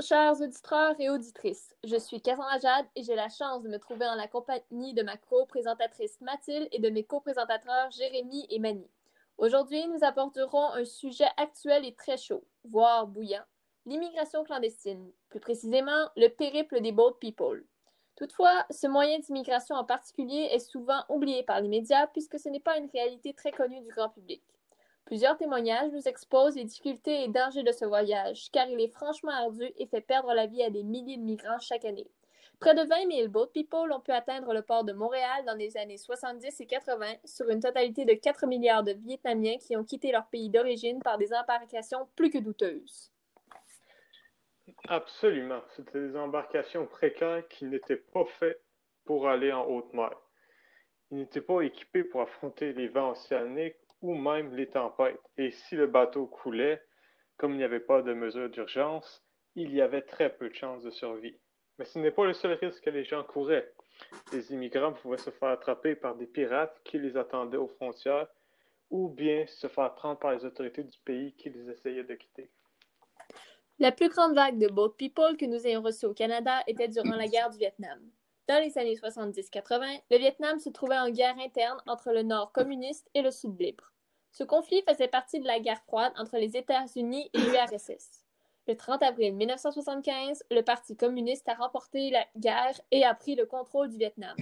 chers auditeurs et auditrices. Je suis Cassandra Jade et j'ai la chance de me trouver en la compagnie de ma co-présentatrice Mathilde et de mes co-présentateurs Jérémy et Mani. Aujourd'hui, nous aborderons un sujet actuel et très chaud, voire bouillant, l'immigration clandestine, plus précisément le périple des boat people. Toutefois, ce moyen d'immigration en particulier est souvent oublié par les médias puisque ce n'est pas une réalité très connue du grand public. Plusieurs témoignages nous exposent les difficultés et dangers de ce voyage, car il est franchement ardu et fait perdre la vie à des milliers de migrants chaque année. Près de 20 000 boat people ont pu atteindre le port de Montréal dans les années 70 et 80 sur une totalité de 4 milliards de Vietnamiens qui ont quitté leur pays d'origine par des embarcations plus que douteuses. Absolument. C'était des embarcations précaires qui n'étaient pas faites pour aller en haute mer. Ils n'étaient pas équipés pour affronter les vents océaniques ou même les tempêtes. Et si le bateau coulait, comme il n'y avait pas de mesure d'urgence, il y avait très peu de chances de survie. Mais ce n'est pas le seul risque que les gens couraient. Les immigrants pouvaient se faire attraper par des pirates qui les attendaient aux frontières ou bien se faire prendre par les autorités du pays qui les essayaient de quitter. La plus grande vague de boat people que nous ayons reçue au Canada était durant la guerre du Vietnam. Dans les années 70-80, le Vietnam se trouvait en guerre interne entre le Nord communiste et le Sud libre. Ce conflit faisait partie de la guerre froide entre les États-Unis et l'URSS. Le 30 avril 1975, le Parti communiste a remporté la guerre et a pris le contrôle du Vietnam.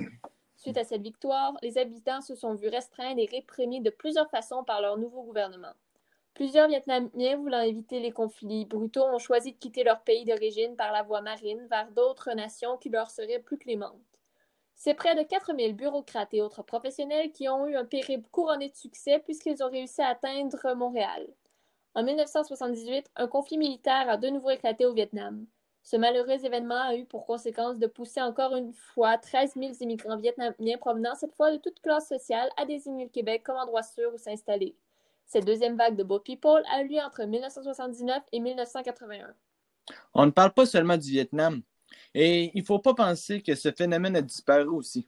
Suite à cette victoire, les habitants se sont vus restreints et réprimés de plusieurs façons par leur nouveau gouvernement. Plusieurs Vietnamiens voulant éviter les conflits brutaux ont choisi de quitter leur pays d'origine par la voie marine vers d'autres nations qui leur seraient plus clémentes. C'est près de 4000 bureaucrates et autres professionnels qui ont eu un périple couronné de succès puisqu'ils ont réussi à atteindre Montréal. En 1978, un conflit militaire a de nouveau éclaté au Vietnam. Ce malheureux événement a eu pour conséquence de pousser encore une fois 13 000 immigrants vietnamiens provenant cette fois de toute classe sociale à désigner le Québec comme endroit sûr où s'installer. Cette deuxième vague de Boat People a eu lieu entre 1979 et 1981. On ne parle pas seulement du Vietnam. Et il ne faut pas penser que ce phénomène a disparu aussi.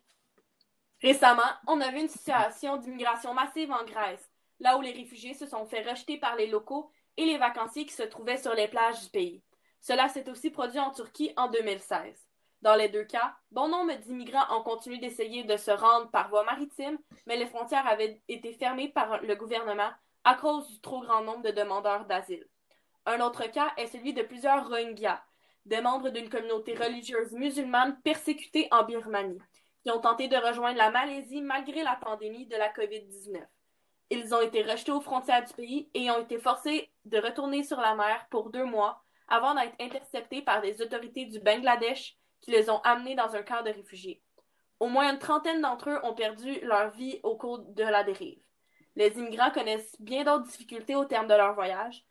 Récemment, on a vu une situation d'immigration massive en Grèce, là où les réfugiés se sont fait rejeter par les locaux et les vacanciers qui se trouvaient sur les plages du pays. Cela s'est aussi produit en Turquie en 2016. Dans les deux cas, bon nombre d'immigrants ont continué d'essayer de se rendre par voie maritime, mais les frontières avaient été fermées par le gouvernement à cause du trop grand nombre de demandeurs d'asile. Un autre cas est celui de plusieurs Rohingyas, des membres d'une communauté religieuse musulmane persécutée en Birmanie, qui ont tenté de rejoindre la Malaisie malgré la pandémie de la COVID-19. Ils ont été rejetés aux frontières du pays et ont été forcés de retourner sur la mer pour deux mois avant d'être interceptés par des autorités du Bangladesh qui les ont amenés dans un camp de réfugiés. Au moins une trentaine d'entre eux ont perdu leur vie au cours de la dérive. Les immigrants connaissent bien d'autres difficultés au terme de leur voyage,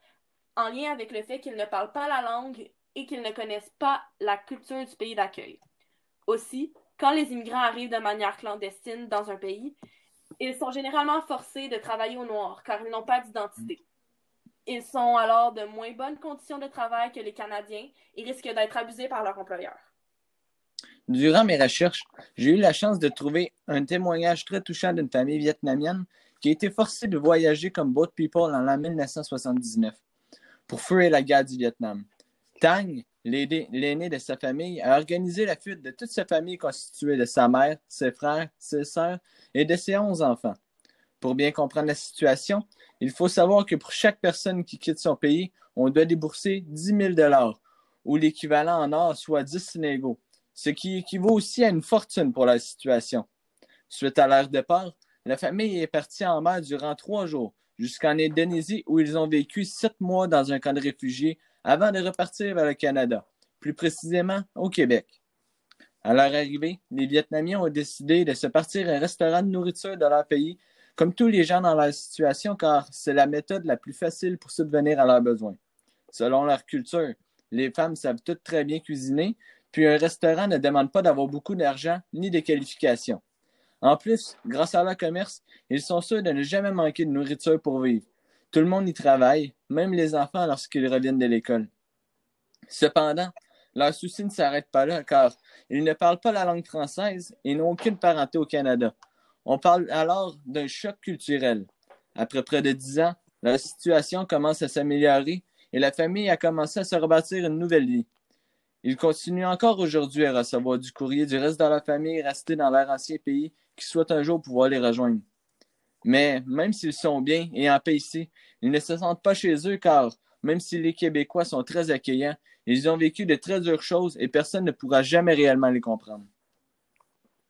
en lien avec le fait qu'ils ne parlent pas la langue et qu'ils ne connaissent pas la culture du pays d'accueil. Aussi, quand les immigrants arrivent de manière clandestine dans un pays, ils sont généralement forcés de travailler au noir car ils n'ont pas d'identité. Ils sont alors de moins bonnes conditions de travail que les Canadiens et risquent d'être abusés par leur employeur. Durant mes recherches, j'ai eu la chance de trouver un témoignage très touchant d'une famille vietnamienne qui a été forcée de voyager comme boat people en l'an 1979 pour fuir la guerre du Vietnam. Tang, l'aîné de sa famille, a organisé la fuite de toute sa famille constituée de sa mère, ses frères, ses sœurs et de ses onze enfants. Pour bien comprendre la situation, il faut savoir que pour chaque personne qui quitte son pays, on doit débourser 10 000 ou l'équivalent en or, soit 10 Sénégaux, ce qui équivaut aussi à une fortune pour la situation. Suite à leur départ, la famille est partie en mer durant trois jours, jusqu'en Indonésie où ils ont vécu sept mois dans un camp de réfugiés avant de repartir vers le Canada, plus précisément au Québec. À leur arrivée, les Vietnamiens ont décidé de se partir un restaurant de nourriture de leur pays, comme tous les gens dans leur situation, car c'est la méthode la plus facile pour subvenir à leurs besoins. Selon leur culture, les femmes savent toutes très bien cuisiner, puis un restaurant ne demande pas d'avoir beaucoup d'argent ni de qualifications. En plus, grâce à leur commerce, ils sont sûrs de ne jamais manquer de nourriture pour vivre. Tout le monde y travaille, même les enfants lorsqu'ils reviennent de l'école. Cependant, leur souci ne s'arrête pas là car ils ne parlent pas la langue française et n'ont aucune parenté au Canada. On parle alors d'un choc culturel. Après près de dix ans, la situation commence à s'améliorer et la famille a commencé à se rebâtir une nouvelle vie. Ils continuent encore aujourd'hui à recevoir du courrier du reste de la famille restés dans leur ancien pays qui souhaitent un jour pouvoir les rejoindre. Mais même s'ils sont bien et en paix ici, ils ne se sentent pas chez eux car, même si les Québécois sont très accueillants, ils ont vécu de très dures choses et personne ne pourra jamais réellement les comprendre.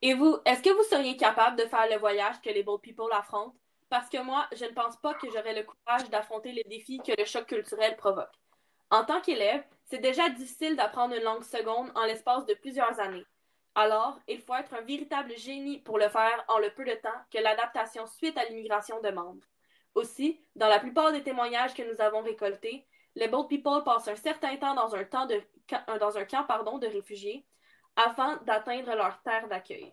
Et vous, est-ce que vous seriez capable de faire le voyage que les Bold People affrontent? Parce que moi, je ne pense pas que j'aurais le courage d'affronter les défis que le choc culturel provoque. En tant qu'élève, c'est déjà difficile d'apprendre une langue seconde en l'espace de plusieurs années. Alors, il faut être un véritable génie pour le faire en le peu de temps que l'adaptation suite à l'immigration demande. Aussi, dans la plupart des témoignages que nous avons récoltés, les Bold People passent un certain temps dans un, camp de réfugiés afin d'atteindre leur terre d'accueil.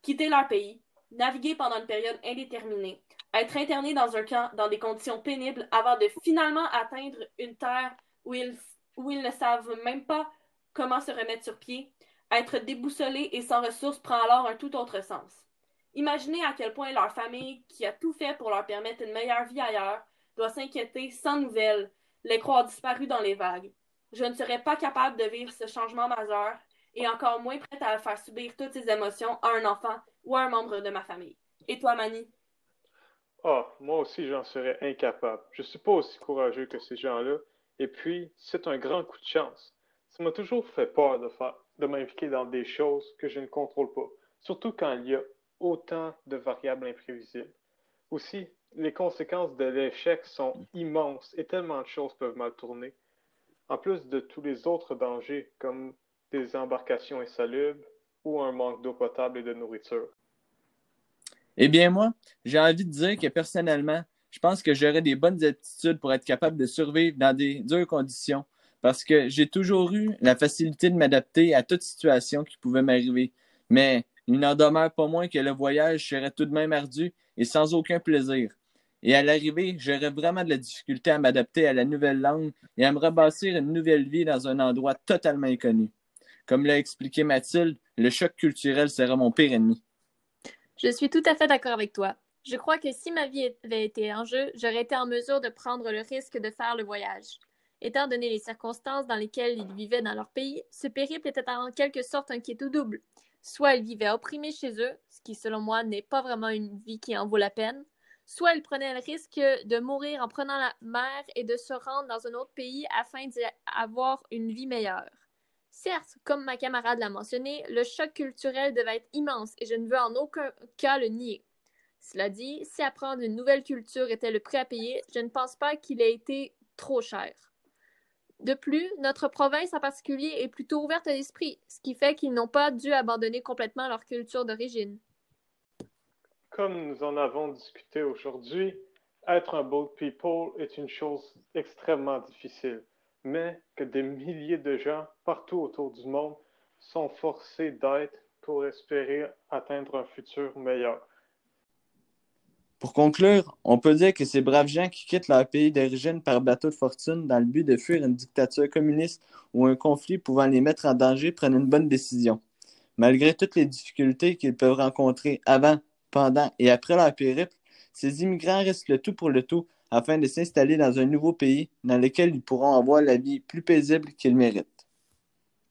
Quitter leur pays, naviguer pendant une période indéterminée, être interné dans un camp dans des conditions pénibles avant de finalement atteindre une terre où ils ne savent même pas comment se remettre sur pied, être déboussolés et sans ressources prend alors un tout autre sens. Imaginez à quel point leur famille, qui a tout fait pour leur permettre une meilleure vie ailleurs, doit s'inquiéter sans nouvelles, les croire disparus dans les vagues. Je ne serais pas capable de vivre ce changement majeur et encore moins prête à faire subir toutes ces émotions à un enfant ou à un membre de ma famille. Et toi, Mani? Ah, moi aussi, j'en serais incapable. Je suis pas aussi courageux que ces gens-là. Et puis, c'est un grand coup de chance. Ça m'a toujours fait peur de faire, de m'impliquer dans des choses que je ne contrôle pas, surtout quand il y a autant de variables imprévisibles. Aussi, les conséquences de l'échec sont immenses et tellement de choses peuvent mal tourner. En plus de tous les autres dangers, comme des embarcations insalubres ou un manque d'eau potable et de nourriture. Eh bien, moi, j'ai envie de dire que personnellement, je pense que j'aurais des bonnes aptitudes pour être capable de survivre dans des dures conditions parce que j'ai toujours eu la facilité de m'adapter à toute situation qui pouvait m'arriver. Mais il n'en demeure pas moins que le voyage serait tout de même ardu et sans aucun plaisir. Et à l'arrivée, j'aurais vraiment de la difficulté à m'adapter à la nouvelle langue et à me rebâtir une nouvelle vie dans un endroit totalement inconnu. Comme l'a expliqué Mathilde, le choc culturel serait mon pire ennemi. Je suis tout à fait d'accord avec toi. Je crois que si ma vie avait été en jeu, j'aurais été en mesure de prendre le risque de faire le voyage. Étant donné les circonstances dans lesquelles ils vivaient dans leur pays, ce périple était en quelque sorte un quitte double. Soit ils vivaient opprimés chez eux, ce qui selon moi n'est pas vraiment une vie qui en vaut la peine, soit ils prenaient le risque de mourir en prenant la mer et de se rendre dans un autre pays afin d'avoir une vie meilleure. Certes, comme ma camarade l'a mentionné, le choc culturel devait être immense et je ne veux en aucun cas le nier. Cela dit, si apprendre une nouvelle culture était le prix à payer, je ne pense pas qu'il ait été trop cher. De plus, notre province en particulier est plutôt ouverte à l'esprit, ce qui fait qu'ils n'ont pas dû abandonner complètement leur culture d'origine. Comme nous en avons discuté aujourd'hui, être un bold people est une chose extrêmement difficile mais que des milliers de gens partout autour du monde sont forcés d'être pour espérer atteindre un futur meilleur. Pour conclure, on peut dire que ces braves gens qui quittent leur pays d'origine par bateau de fortune dans le but de fuir une dictature communiste ou un conflit pouvant les mettre en danger prennent une bonne décision. Malgré toutes les difficultés qu'ils peuvent rencontrer avant, pendant et après leur périple, ces immigrants risquent le tout pour le tout afin de s'installer dans un nouveau pays dans lequel ils pourront avoir la vie plus paisible qu'ils méritent.